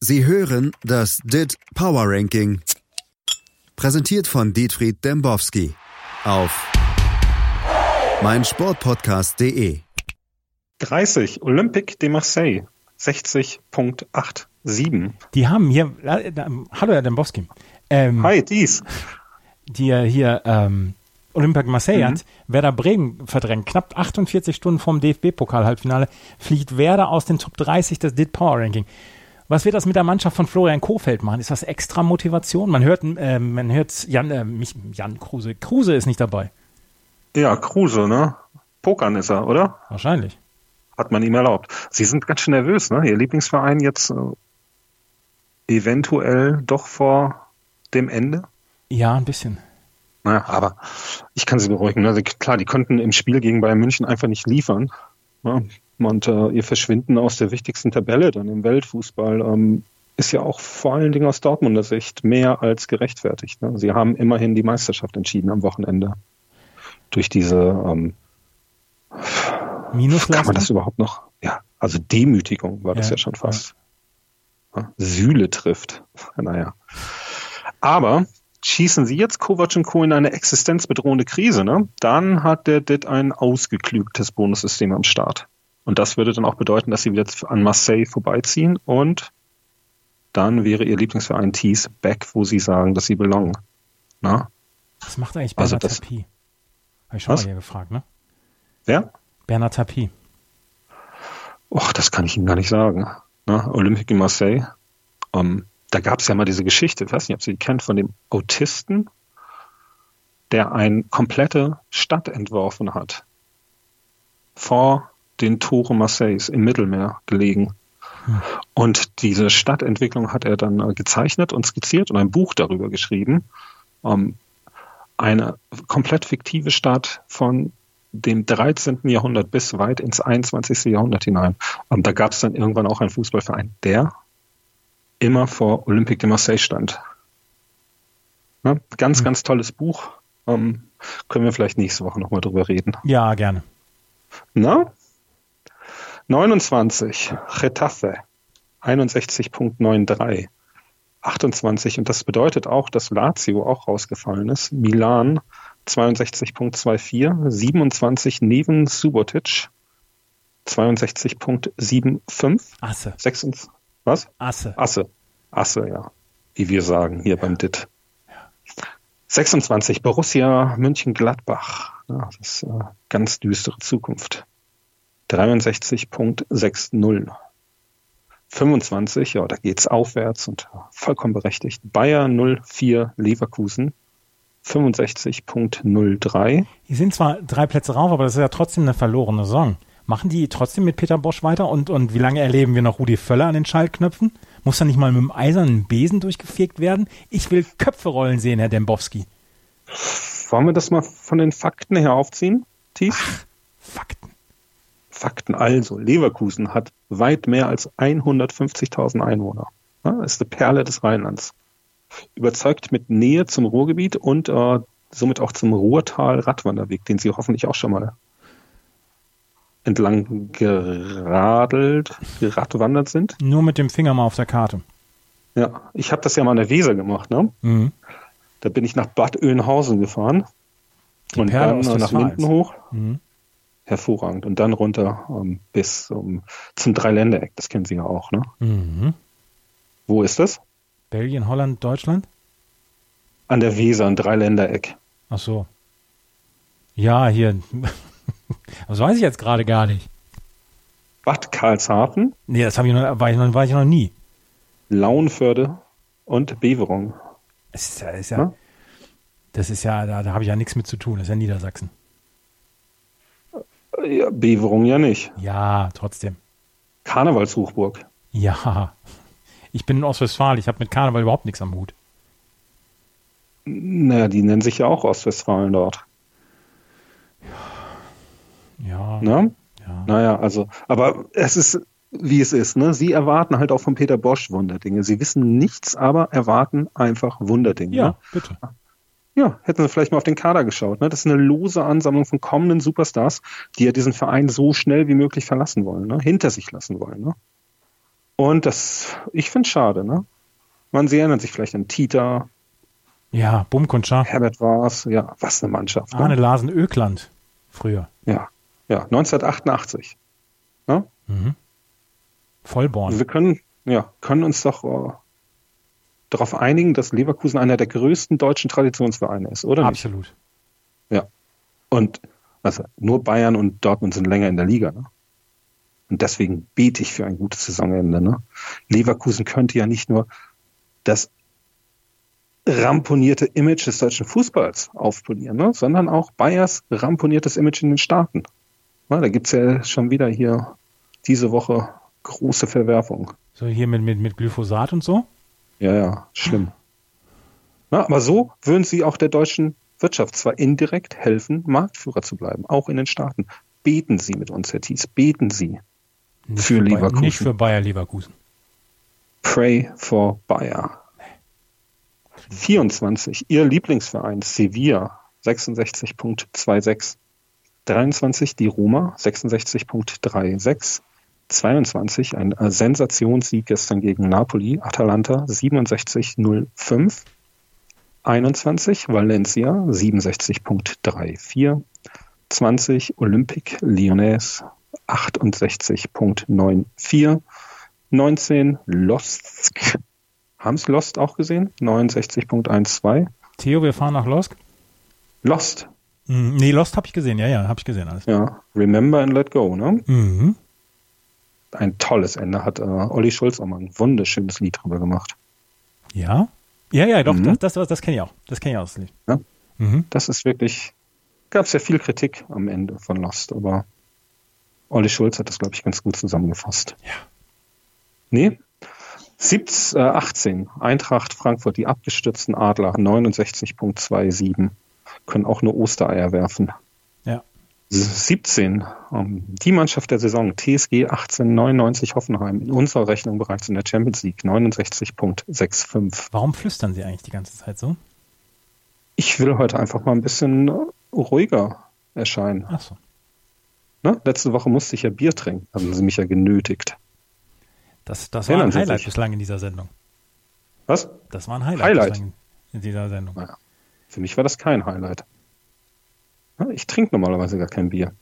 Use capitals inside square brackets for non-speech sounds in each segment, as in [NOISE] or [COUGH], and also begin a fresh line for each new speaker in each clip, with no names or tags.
Sie hören das DIT Power Ranking. Präsentiert von Dietfried Dembowski auf meinsportpodcast.de.
30 Olympique de Marseille 60.87.
Die haben hier, äh, äh, hallo Herr Dembowski.
Ähm, Hi, dies.
Die hier ähm, Olympique Marseille mhm. hat Werder Bremen verdrängt. Knapp 48 Stunden vom DFB-Pokal-Halbfinale fliegt Werder aus den Top 30 des DIT Power Ranking. Was wird das mit der Mannschaft von Florian Kofeld machen? Ist das extra Motivation? Man hört, äh, man hört Jan, äh, mich, Jan Kruse. Kruse ist nicht dabei.
Ja, Kruse, ne? Pokern ist er, oder?
Wahrscheinlich.
Hat man ihm erlaubt. Sie sind ganz schön nervös, ne? Ihr Lieblingsverein jetzt äh, eventuell doch vor dem Ende?
Ja, ein bisschen.
Naja, aber ich kann Sie beruhigen. Also klar, die konnten im Spiel gegen Bayern München einfach nicht liefern. Ja, und äh, ihr Verschwinden aus der wichtigsten Tabelle dann im Weltfußball ähm, ist ja auch vor allen Dingen aus Dortmunder Sicht mehr als gerechtfertigt. Ne? Sie haben immerhin die Meisterschaft entschieden am Wochenende. Durch diese ähm,
Minusleistung?
Kann man das überhaupt noch? Ja, also Demütigung war das ja, ja schon fast. Ja. Sühle trifft. [LAUGHS] Naja. Aber schießen sie jetzt Kovac und Co. in eine existenzbedrohende Krise, ne? dann hat der DIT ein ausgeklügtes Bonussystem am Start. Und das würde dann auch bedeuten, dass sie wieder an Marseille vorbeiziehen und dann wäre ihr Lieblingsverein Thies back, wo sie sagen, dass sie belongen. Na?
Was macht eigentlich also das, Tapie? Habe ich schon was? mal hier gefragt, ne?
Wer?
Bernard Tapie.
Och, das kann ich Ihnen gar nicht sagen. Na, Olympique in Marseille. Um, ähm, da gab es ja mal diese Geschichte, ich weiß nicht, ob Sie die kennt, von dem Autisten, der eine komplette Stadt entworfen hat. Vor den Toren Marseilles im Mittelmeer gelegen. Hm. Und diese Stadtentwicklung hat er dann äh, gezeichnet und skizziert und ein Buch darüber geschrieben. Ähm, eine komplett fiktive Stadt von dem 13. Jahrhundert bis weit ins 21. Jahrhundert hinein. Und da gab es dann irgendwann auch einen Fußballverein, der immer vor Olympique de Marseille stand. Ja, ganz, hm. ganz tolles Buch. Ähm, können wir vielleicht nächste Woche nochmal drüber reden.
Ja, gerne.
Na? 29, Getafe, 61.93. 28, und das bedeutet auch, dass Lazio auch rausgefallen ist. Milan 62.24, 27 neben Subotic 62.75.
Asse.
26, was?
Asse.
Asse. Asse, ja. Wie wir sagen hier beim DIT. 26, Borussia München-Gladbach. Ja, das ist eine ganz düstere Zukunft. 63.60. 25, ja, da geht's aufwärts und vollkommen berechtigt. Bayern 04 Leverkusen 65.03.
Die sind zwar drei Plätze rauf, aber das ist ja trotzdem eine verlorene Saison. Machen die trotzdem mit Peter Bosch weiter und, und wie lange erleben wir noch Rudi Völler an den Schaltknöpfen? Muss da nicht mal mit dem eisernen Besen durchgefegt werden? Ich will Köpfe rollen sehen, Herr Dembowski.
Wollen wir das mal von den Fakten her aufziehen, Tief? Ach,
Fakten.
Fakten. Also, Leverkusen hat weit mehr als 150.000 Einwohner. Ja, ist eine Perle des Rheinlands. Überzeugt mit Nähe zum Ruhrgebiet und äh, somit auch zum Ruhrtal-Radwanderweg, den Sie hoffentlich auch schon mal entlang geradelt, geradwandert sind.
Nur mit dem Finger mal auf der Karte.
Ja, ich habe das ja mal an der Weser gemacht. Ne? Mhm. Da bin ich nach Bad Oeynhausen gefahren
Die und Perle
dann nach Minden hoch. Mhm hervorragend. Und dann runter ähm, bis um, zum Dreiländereck, das kennen Sie ja auch, ne? Mhm. Wo ist das?
Belgien, Holland, Deutschland?
An der Weser, ein Dreiländereck.
Ach so. Ja, hier. [LAUGHS] das weiß ich jetzt gerade gar nicht.
Bad Karlshafen?
Nee, das ich noch, war, ich noch, war ich noch nie.
Launförde und Beverung.
Das ist ja, ist ja, das ist ja da, da habe ich ja nichts mit zu tun. Das ist ja Niedersachsen.
Ja, Beverung ja nicht.
Ja, trotzdem.
Karnevalshochburg.
Ja. Ich bin in Ostwestfalen, ich habe mit Karneval überhaupt nichts am Hut.
Naja, die nennen sich ja auch Ostwestfalen dort.
Ja.
Na? ja. Naja, also, aber es ist, wie es ist, ne? Sie erwarten halt auch von Peter Bosch Wunderdinge. Sie wissen nichts, aber erwarten einfach Wunderdinge.
Ja,
ne?
bitte.
Ja, hätten sie vielleicht mal auf den Kader geschaut. Ne? Das ist eine lose Ansammlung von kommenden Superstars, die ja diesen Verein so schnell wie möglich verlassen wollen, ne? hinter sich lassen wollen. Ne? Und das, ich finde es schade, ne? Man, sie erinnern sich vielleicht an Tita,
Ja, Bumkuntscher.
Herbert Wars, ja, was eine Mannschaft. Ne?
Arne Larsen Ökland früher.
Ja, ja, 1988. Ne?
Vollborn.
Wir können, ja, können uns doch äh, darauf einigen, dass Leverkusen einer der größten deutschen Traditionsvereine ist, oder nicht?
Absolut.
Ja. Und also nur Bayern und Dortmund sind länger in der Liga. Ne? Und deswegen bete ich für ein gutes Saisonende. Ne? Leverkusen könnte ja nicht nur das ramponierte Image des deutschen Fußballs aufpolieren, ne? sondern auch Bayers ramponiertes Image in den Staaten. Ja, da gibt's ja schon wieder hier diese Woche große Verwerfung.
So hier mit, mit, mit Glyphosat und so.
Ja, ja, schlimm. Na, aber so würden sie auch der deutschen Wirtschaft zwar indirekt helfen, Marktführer zu bleiben, auch in den Staaten. Beten Sie mit uns, Herr Thies, beten Sie.
Nicht
Für
Bayer-
Leverkusen.
Nicht für Bayer Leverkusen.
Pray for Bayer. 24. Ihr Lieblingsverein Sevilla 66.26. 23 die Roma 66.36. 22 ein äh, Sensationssieg gestern gegen Napoli, Atalanta 67.05. 21 Valencia 67.34. 20 Olympique Lyonnais 68.94. 19 Lost. Haben es Lost auch gesehen? 69.12.
Theo, wir fahren nach Losk.
Lost.
Hm, nee, Lost habe ich gesehen. Ja, ja, habe ich gesehen alles.
Ja. Remember and let go, ne?
Mhm.
Ein tolles Ende hat äh, Olli Schulz auch mal ein wunderschönes Lied drüber gemacht.
Ja? Ja, ja, doch,
Mhm.
das, das, das kenne ich auch. Das kenne ich auch. Das Lied.
Ja.
Mhm.
Das ist wirklich, gab es ja viel Kritik am Ende von Lost, aber Olli Schulz hat das, glaube ich, ganz gut zusammengefasst.
Ja.
Nee. 17, äh, 18, Eintracht Frankfurt, die abgestürzten Adler, 69.27, können auch nur Ostereier werfen.
Ja.
17, ähm, die Mannschaft der Saison, TSG 1899 Hoffenheim, in unserer Rechnung bereits in der Champions League, 69.65.
Warum flüstern sie eigentlich die ganze Zeit so?
Ich will heute einfach mal ein bisschen äh, ruhiger erscheinen.
Ach so.
Ne? Letzte Woche musste ich ja Bier trinken, haben sie mich ja genötigt.
Das, das war
Erinnern
ein Highlight bislang in dieser Sendung.
Was?
Das war ein Highlight,
Highlight.
in dieser Sendung.
Naja, für mich war das kein Highlight. Ich trinke normalerweise gar kein Bier.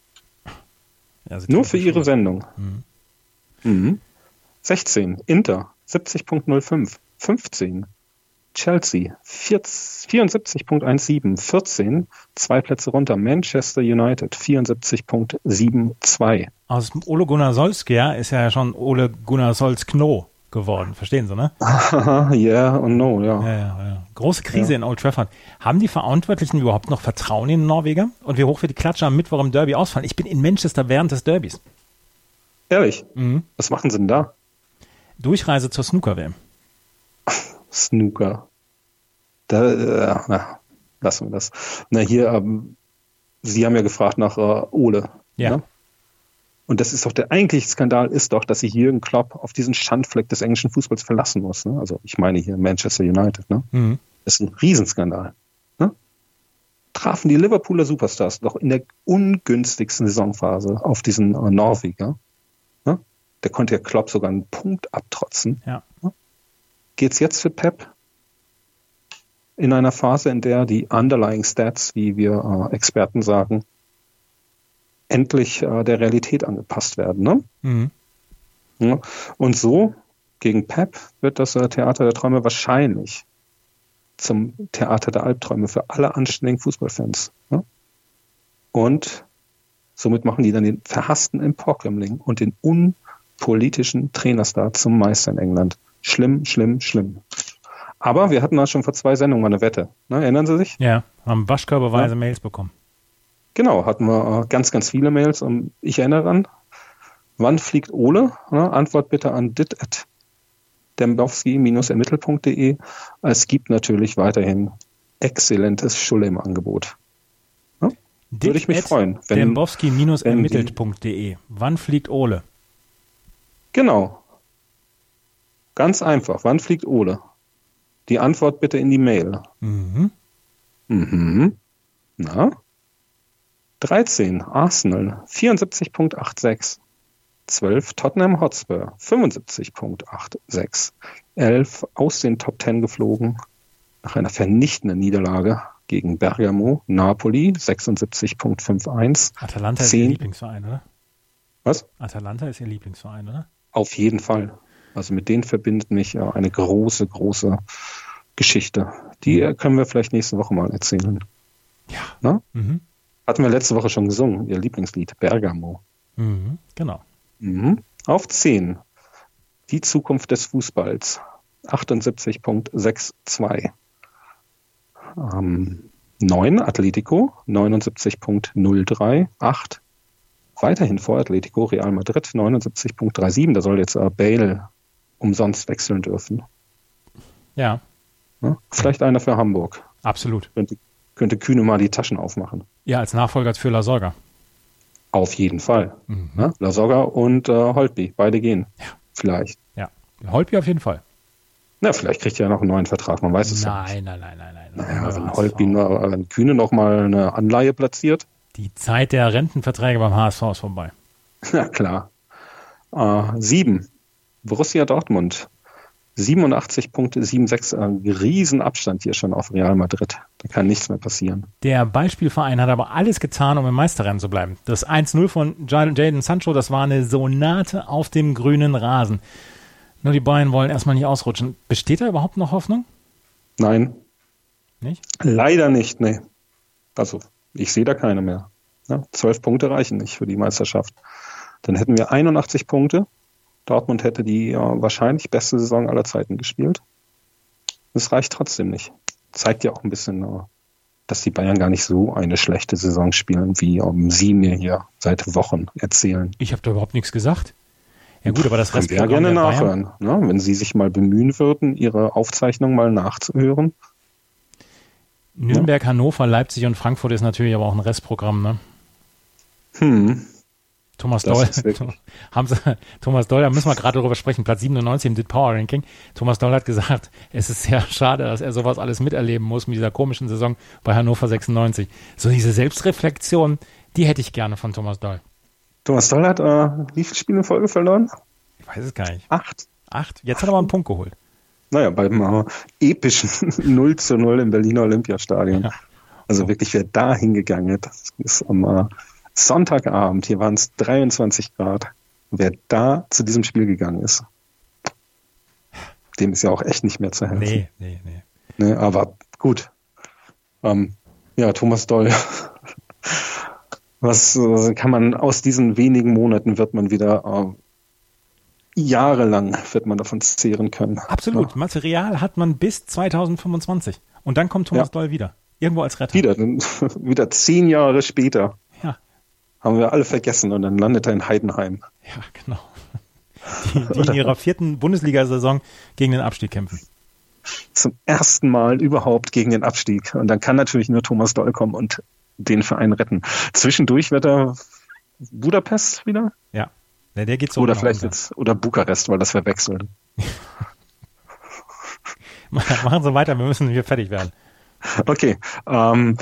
Ja,
Nur für ihre. Sendung.
Mhm.
Mhm. 16, Inter, 70.05. 15, Chelsea, 40 74.17. 14, zwei Plätze runter, Manchester United, 74.72.
Aus Ole Gunnar Solskjaer ist ja schon Ole Gunnar Solskno geworden. Verstehen Sie, ne?
Haha, yeah und no, ja.
Ja, ja, ja. Große Krise in Old Trafford. Haben die Verantwortlichen überhaupt noch Vertrauen in den Norweger? Und wie hoch wird die Klatsche am Mittwoch im Derby ausfallen? Ich bin in Manchester während des Derbys.
Ehrlich,
Mhm.
was machen sie denn da?
Durchreise zur Snooker-WM.
Snooker. Da, äh, na, lassen wir das. Na, hier, ähm, Sie haben ja gefragt nach äh, Ole.
Ja.
Ne? Und das ist doch der eigentliche Skandal ist doch, dass sich Jürgen Klopp auf diesen Schandfleck des englischen Fußballs verlassen muss. Ne? Also ich meine hier Manchester United. Ne?
Mhm.
Das ist ein Riesenskandal. Ne? Trafen die Liverpooler Superstars doch in der ungünstigsten Saisonphase auf diesen äh, Norweger. Ne? Der konnte ja Klopp sogar einen Punkt abtrotzen.
Ja.
Geht's jetzt für Pep? In einer Phase, in der die underlying Stats, wie wir äh, Experten sagen, endlich äh, der Realität angepasst werden. Ne?
Mhm.
Ja. Und so gegen Pep wird das äh, Theater der Träume wahrscheinlich zum Theater der Albträume für alle anständigen Fußballfans. Ne? Und somit machen die dann den verhassten Emporkömmling und den unpolitischen Trainerstar zum Meister in England. Schlimm, schlimm, schlimm. Aber wir hatten da schon vor zwei Sendungen mal eine Wette. Ne? Erinnern Sie sich?
Ja, haben waschkörperweise Mails bekommen.
Genau, hatten wir äh, ganz, ganz viele Mails. Und ich erinnere daran, wann fliegt Ole? Antwort bitte an dit at dembowski-ermittel.de. Es gibt natürlich weiterhin exzellentes Schulle im Angebot. Würde ich mich freuen, wenn-
Dembowski-ermittelt.de. Wann fliegt Ole?
Genau. Ganz einfach. Wann fliegt Ole? Die Antwort bitte in die Mail.
Mhm.
Mhm. Na? 13. Arsenal. 74.86. 12 Tottenham Hotspur 75.86. 11 aus den Top 10 geflogen nach einer vernichtenden Niederlage gegen Bergamo, Napoli 76.51.
Atalanta ist ihr Lieblingsverein, oder?
Was?
Atalanta ist ihr Lieblingsverein, oder?
Auf jeden Fall. Also mit denen verbindet mich eine große, große Geschichte. Die können wir vielleicht nächste Woche mal erzählen.
Ja. Mhm.
Hatten wir letzte Woche schon gesungen, ihr Lieblingslied, Bergamo.
Mhm, genau.
Mhm. Auf 10. Die Zukunft des Fußballs. 78.62. Ähm, 9 Atletico, 79.03. 8 weiterhin vor Atletico, Real Madrid 79.37. Da soll jetzt äh, Bale umsonst wechseln dürfen.
Ja.
ja. Vielleicht einer für Hamburg.
Absolut.
Könnte, könnte Kühne mal die Taschen aufmachen.
Ja, als Nachfolger für La Sorga.
Auf jeden Fall. Mhm. Ja, La Sorga und äh, Holtby, beide gehen.
Ja.
Vielleicht.
Ja, Holtby auf jeden Fall.
Na, vielleicht kriegt er ja noch einen neuen Vertrag, man weiß es
nein, ja Nein, nein, nein, nein,
nein. Naja, wenn Holtby, nur, wenn Kühne noch mal eine Anleihe platziert.
Die Zeit der Rentenverträge beim HSV ist vorbei. [LAUGHS]
Ja, klar. Äh, sieben. Borussia Dortmund. 87.76, ein Riesenabstand hier schon auf Real Madrid. Da kann nichts mehr passieren.
Der Beispielverein hat aber alles getan, um im Meisterrennen zu bleiben. Das 1-0 von Jaden Sancho, das war eine Sonate auf dem grünen Rasen. Nur die Bayern wollen erstmal nicht ausrutschen. Besteht da überhaupt noch Hoffnung?
Nein.
Nicht?
Leider nicht, nee. Also, ich sehe da keine mehr. Ja, zwölf Punkte reichen nicht für die Meisterschaft. Dann hätten wir 81 Punkte Dortmund hätte die ja, wahrscheinlich beste Saison aller Zeiten gespielt. Es reicht trotzdem nicht. Zeigt ja auch ein bisschen, äh, dass die Bayern gar nicht so eine schlechte Saison spielen, wie um, Sie mir hier seit Wochen erzählen.
Ich habe da überhaupt nichts gesagt. Ja gut, aber das
Können wir gerne nachhören, ne? wenn Sie sich mal bemühen würden, Ihre Aufzeichnung mal nachzuhören.
Nürnberg, ja. Hannover, Leipzig und Frankfurt ist natürlich aber auch ein Restprogramm, ne?
Hm,
Thomas Doll, [LAUGHS] haben sie, Thomas Doll, da müssen wir gerade darüber sprechen, Platz 97 im DIT Power Ranking. Thomas Doll hat gesagt, [LAUGHS] es ist sehr schade, dass er sowas alles miterleben muss mit dieser komischen Saison bei Hannover 96. So diese Selbstreflexion, die hätte ich gerne von Thomas Doll.
Thomas Doll hat äh, wie viele Spiele in Folge verloren?
Ich weiß es gar nicht.
Acht.
Acht? Jetzt hat er aber einen Punkt geholt.
Naja, beim äh, epischen [LAUGHS] 0 zu 0 im Berliner Olympiastadion. Ja. Also wirklich, wer da hingegangen ist, das ist am äh, Sonntagabend, hier waren es 23 Grad. Wer da zu diesem Spiel gegangen ist, dem ist ja auch echt nicht mehr zu helfen.
Nee, nee, nee.
nee aber gut. Ähm, ja, Thomas Doll. Was äh, kann man aus diesen wenigen Monaten wird man wieder äh, jahrelang wird man davon zehren können.
Absolut. Ja. Material hat man bis 2025. Und dann kommt Thomas ja. Doll wieder. Irgendwo als Retter.
Wieder, [LAUGHS] wieder zehn Jahre später haben wir alle vergessen und dann landet er in Heidenheim.
Ja, genau. Die, die in ihrer vierten Bundesliga-Saison gegen den Abstieg kämpfen.
Zum ersten Mal überhaupt gegen den Abstieg. Und dann kann natürlich nur Thomas Doll kommen und den Verein retten. Zwischendurch wird er Budapest wieder?
Ja. ja der geht so.
Oder vielleicht runter. jetzt, oder Bukarest, weil das verwechseln. [LAUGHS]
Machen Sie weiter, wir müssen hier fertig werden.
Okay. Ähm,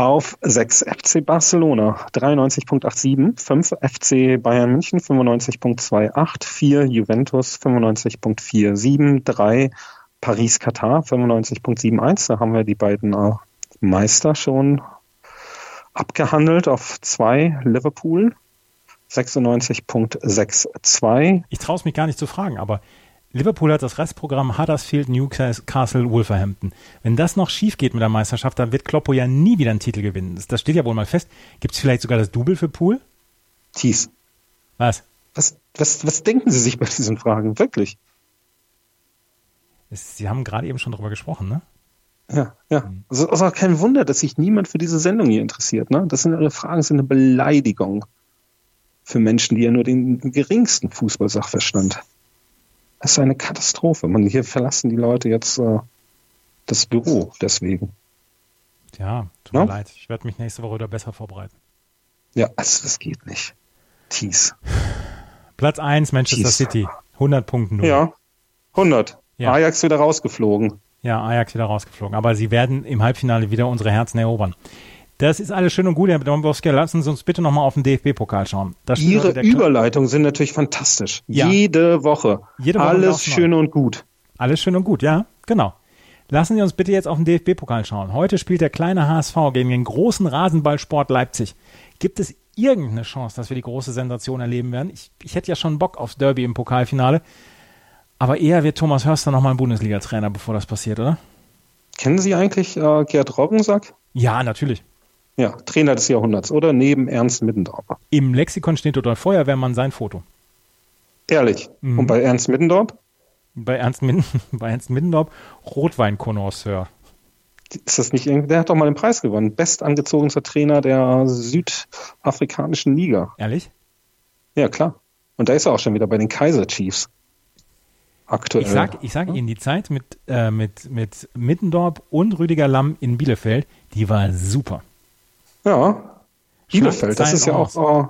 auf 6 FC Barcelona 93.87, 5 FC Bayern München 95.28, 4 Juventus 95.47, 3 Paris Katar 95.71. Da haben wir die beiden äh, Meister schon abgehandelt. Auf 2 Liverpool 96.62.
Ich traue es mich gar nicht zu fragen, aber Liverpool hat das Restprogramm Huddersfield, Newcastle, Wolverhampton. Wenn das noch schief geht mit der Meisterschaft, dann wird Kloppo ja nie wieder einen Titel gewinnen. Das steht ja wohl mal fest. Gibt es vielleicht sogar das Double für Pool?
Thies.
Was?
Was, was? was denken Sie sich bei diesen Fragen? Wirklich?
Sie haben gerade eben schon darüber gesprochen, ne?
Ja, ja. Also, ist auch kein Wunder, dass sich niemand für diese Sendung hier interessiert, ne? Das sind Ihre Fragen, sind eine Beleidigung für Menschen, die ja nur den geringsten Fußballsachverstand das ist eine Katastrophe. Man, hier verlassen die Leute jetzt äh, das Büro deswegen.
Ja, tut mir leid. Ich werde mich nächste Woche wieder besser vorbereiten.
Ja, also das geht nicht. Tees. [SIGHS]
Platz 1 Manchester Tees. City. 100 Punkte
Ja, 100. Ja. Ajax wieder rausgeflogen.
Ja, Ajax wieder rausgeflogen. Aber sie werden im Halbfinale wieder unsere Herzen erobern. Das ist alles schön und gut, Herr Dombowski. Lassen Sie uns bitte nochmal auf den DFB-Pokal schauen.
Ihre Überleitungen sind natürlich fantastisch. Ja. Jede Woche. Jede Woche alles schön und gut.
Alles schön und gut, ja, genau. Lassen Sie uns bitte jetzt auf den DFB-Pokal schauen. Heute spielt der kleine HSV gegen den großen Rasenballsport Leipzig. Gibt es irgendeine Chance, dass wir die große Sensation erleben werden? Ich, ich hätte ja schon Bock aufs Derby im Pokalfinale. Aber eher wird Thomas Hörster nochmal ein Bundesliga-Trainer, bevor das passiert, oder?
Kennen Sie eigentlich äh, Gerd Roggensack?
Ja, natürlich.
Ja, Trainer des Jahrhunderts, oder? Neben Ernst Middendorf.
Im Lexikon steht dort Feuerwehrmann sein Foto.
Ehrlich. Mhm. Und bei Ernst Middendorf?
Bei Ernst, Min [LAUGHS] bei Ernst Middendorf Rotweinkonnoisseur.
Ist das nicht irgendwie, der hat doch mal den Preis gewonnen. Bestangezogenster Trainer der südafrikanischen Liga.
Ehrlich?
Ja, klar. Und da ist er auch schon wieder bei den Kaiser Chiefs. Aktuell.
Ich sag, ich sag ja? Ihnen, die Zeit mit, äh, mit, mit Middendorf und Rüdiger Lamm in Bielefeld, die war super.
Ja, Bielefeld, das ist ja auch oh,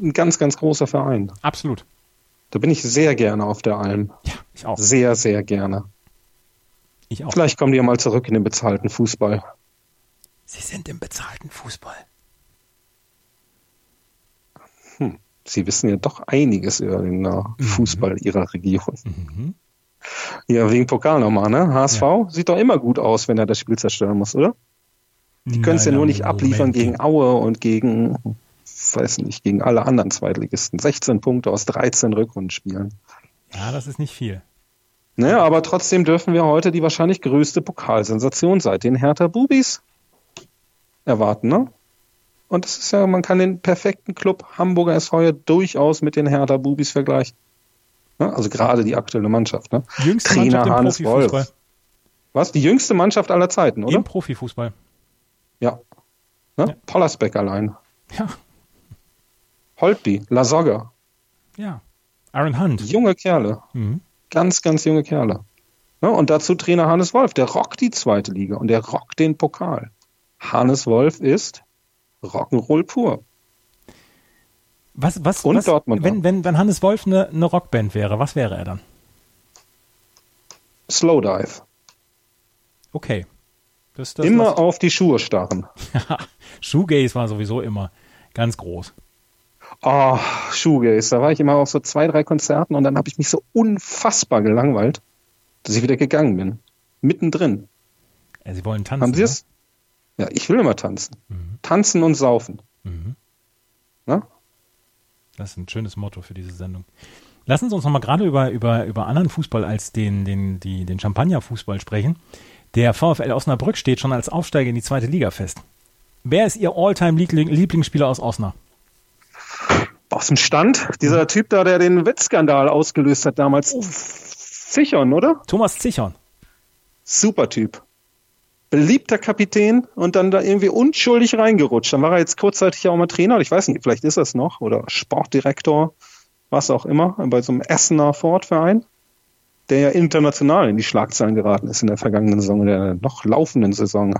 ein ganz, ganz großer Verein.
Absolut.
Da bin ich sehr gerne auf der Alm.
Ja, ich auch.
Sehr, sehr gerne.
Ich auch.
Vielleicht kommen die ja mal zurück in den bezahlten Fußball.
Sie sind im bezahlten Fußball.
Hm. Sie wissen ja doch einiges über den uh, Fußball Ihrer Region. Mhm. Ja, wegen Pokal nochmal, ne? HSV ja. sieht doch immer gut aus, wenn er das Spiel zerstören muss, oder? Die können es ja nur nicht abliefern Moment. gegen Aue und gegen, weiß nicht, gegen alle anderen Zweitligisten. 16 Punkte aus 13 Rückrundenspielen.
Ja, das ist nicht viel.
Naja, aber trotzdem dürfen wir heute die wahrscheinlich größte Pokalsensation seit den Hertha Bubis erwarten, ne? Und das ist ja, man kann den perfekten Club Hamburger SV durchaus mit den Hertha Bubis vergleichen. Ne? Also gerade die aktuelle Mannschaft, ne?
Jüngste Trainer Mannschaft Hannes Wolf.
Was? Die jüngste Mannschaft aller Zeiten, oder?
Im Profifußball.
Ja. Ne? ja. Pollersbeck allein.
Ja.
Holtby, Lasogga.
Ja. Aaron Hunt.
Junge Kerle. Mhm. Ganz, ganz junge Kerle. Ne? Und dazu Trainer Hannes Wolf. Der rockt die zweite Liga und der rockt den Pokal. Hannes Wolf ist Rock'n'Roll pur.
Was, was,
und
was,
Dortmund.
Wenn, wenn, wenn Hannes Wolf eine, eine Rockband wäre, was wäre er dann?
Slowdive.
Okay.
Das, das, immer auf die Schuhe starren.
Shoegaze war sowieso immer ganz groß.
Oh, Shoegaze. Da war ich immer auf so zwei, drei Konzerten und dann habe ich mich so unfassbar gelangweilt, dass ich wieder gegangen bin. Mittendrin.
Ja, Sie wollen tanzen.
Haben Sie es? Ja, ich will immer tanzen. Mhm. Tanzen und saufen. Mhm.
Na? Das ist ein schönes Motto für diese Sendung. Lassen Sie uns noch mal gerade über, über, über anderen Fußball als den, den, die, den Champagner-Fußball sprechen. Der VfL Osnabrück steht schon als Aufsteiger in die zweite Liga fest. Wer ist Ihr All-Time-Lieblingsspieler aus Osnabrück?
Aus dem Stand? Dieser Typ da, der den Wettskandal ausgelöst hat damals. Zichon, oder?
Thomas Zichon.
Super Typ. Beliebter Kapitän und dann da irgendwie unschuldig reingerutscht. Dann war er jetzt kurzzeitig ja auch mal Trainer. Ich weiß nicht, vielleicht ist das noch. Oder Sportdirektor, was auch immer, bei so einem Essener Ford-Verein der ja international in die Schlagzeilen geraten ist in der vergangenen Saison, in der noch laufenden Saison.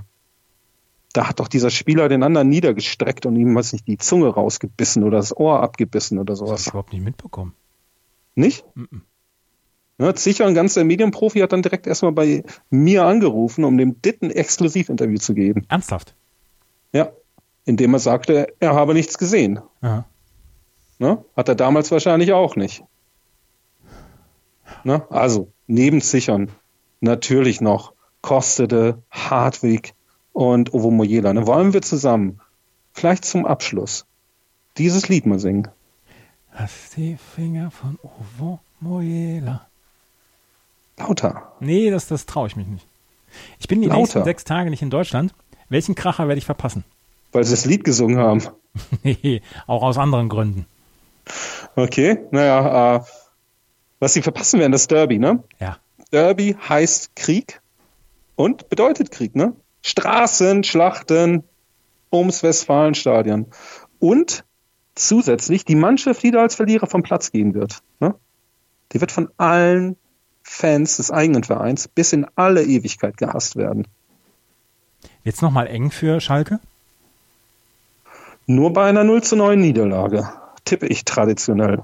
Da hat doch dieser Spieler den anderen niedergestreckt und ihm, weiß nicht, die Zunge rausgebissen oder das Ohr abgebissen oder sowas. Das hab
ich überhaupt nicht mitbekommen.
Nicht? Mm -mm. Ja, sicher, ein ganzer Medienprofi hat dann direkt erstmal bei mir angerufen, um dem Ditten Exklusivinterview zu geben.
Ernsthaft?
Ja, indem er sagte, er habe nichts gesehen. Ne? Hat er damals wahrscheinlich auch nicht. Ne? Also neben Sichern natürlich noch Kostede, Hartwig und Ovo Mojela. Ne? Wollen wir zusammen vielleicht zum Abschluss dieses Lied mal singen?
Hast die Finger von Ovo Mojela.
Lauter.
Nee, das, das traue ich mich nicht. Ich bin die Lauter. nächsten sechs Tage nicht in Deutschland. Welchen Kracher werde ich verpassen?
Weil sie das Lied gesungen haben. [LAUGHS]
nee, auch aus anderen Gründen.
Okay, naja, äh, was sie verpassen werden, das Derby, ne?
Ja.
Derby heißt Krieg und bedeutet Krieg, ne? Straßen, Schlachten ums Westfalenstadion. Und zusätzlich die Mannschaft, die da als Verlierer vom Platz gehen wird, ne? Die wird von allen Fans des eigenen Vereins bis in alle Ewigkeit gehasst werden.
Jetzt nochmal eng für Schalke?
Nur bei einer 0 zu 9 Niederlage, tippe ich traditionell.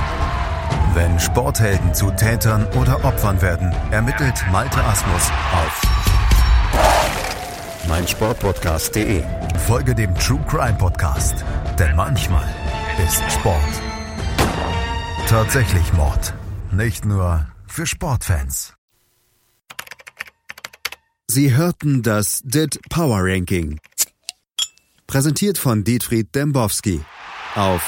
Wenn Sporthelden zu Tätern oder Opfern werden, ermittelt Malte Asmus auf meinsportpodcast.de. Folge dem True Crime Podcast, denn manchmal ist Sport tatsächlich Mord. Nicht nur für Sportfans. Sie hörten das DIT Power Ranking. Präsentiert von Dietfried Dembowski auf